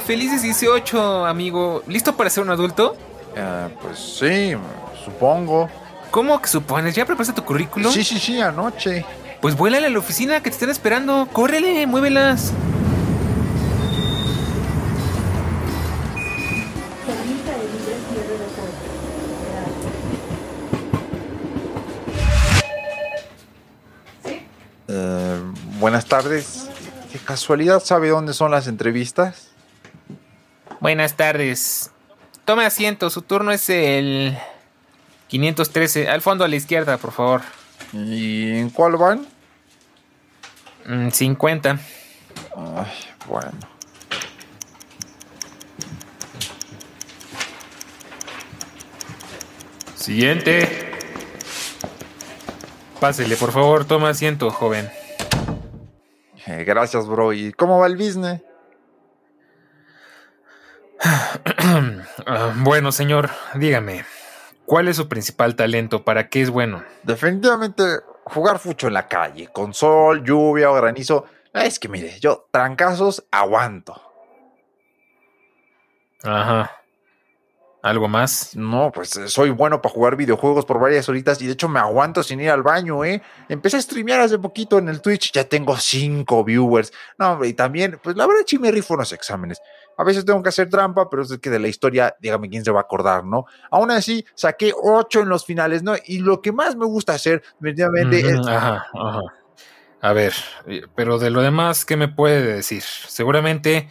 ¡Felices 18, amigo! ¿Listo para ser un adulto? Eh, pues sí, supongo. ¿Cómo que supones? ¿Ya preparaste tu currículum? Sí, sí, sí, anoche. Pues vuélale a la oficina que te están esperando. ¡Córrele! ¡Muévelas! Eh, buenas tardes. ¿De casualidad sabe dónde son las entrevistas? Buenas tardes. Tome asiento, su turno es el 513. Al fondo a la izquierda, por favor. ¿Y en cuál van? Mm, 50. Ay, bueno. Siguiente. Pásele, por favor, toma asiento, joven. Eh, gracias, bro. ¿Y cómo va el business? Ah, bueno, señor, dígame, ¿cuál es su principal talento? ¿Para qué es bueno? Definitivamente jugar fucho en la calle, con sol, lluvia o granizo. Es que mire, yo trancazos aguanto. Ajá. ¿Algo más? No, pues eh, soy bueno para jugar videojuegos por varias horitas y de hecho me aguanto sin ir al baño, ¿eh? Empecé a streamear hace poquito en el Twitch, ya tengo cinco viewers. No, hombre, y también, pues la verdad sí me rifo unos exámenes. A veces tengo que hacer trampa, pero es que de la historia, dígame quién se va a acordar, ¿no? Aún así, saqué ocho en los finales, ¿no? Y lo que más me gusta hacer, definitivamente, es... Ajá, ajá. A ver, eh, pero de lo demás, ¿qué me puede decir? Seguramente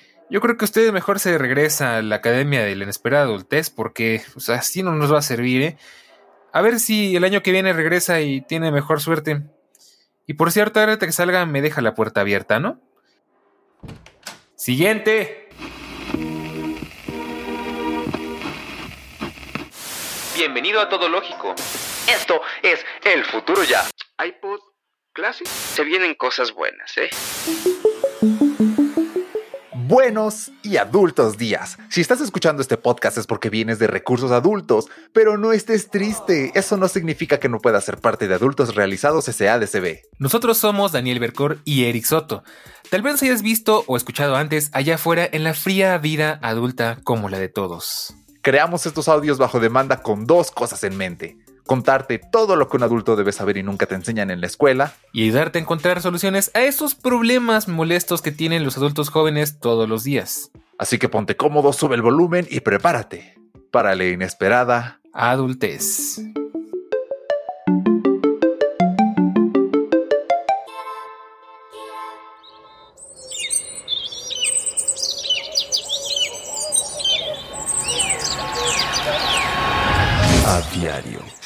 Yo creo que usted mejor se regresa a la Academia de la Inesperada Adultez porque pues, así no nos va a servir, ¿eh? A ver si el año que viene regresa y tiene mejor suerte. Y por cierto, ahorita que salga me deja la puerta abierta, ¿no? Siguiente. Bienvenido a Todo Lógico. Esto es el futuro ya. iPod Classic. Se vienen cosas buenas, ¿eh? Buenos y adultos días. Si estás escuchando este podcast es porque vienes de recursos adultos, pero no estés triste. Eso no significa que no puedas ser parte de Adultos Realizados SADCB. Nosotros somos Daniel Bercor y Eric Soto. Tal vez hayas visto o escuchado antes allá afuera en la fría vida adulta como la de todos. Creamos estos audios bajo demanda con dos cosas en mente. Contarte todo lo que un adulto debe saber y nunca te enseñan en la escuela. y ayudarte a encontrar soluciones a esos problemas molestos que tienen los adultos jóvenes todos los días. Así que ponte cómodo, sube el volumen y prepárate para la inesperada. Adultez. A diario.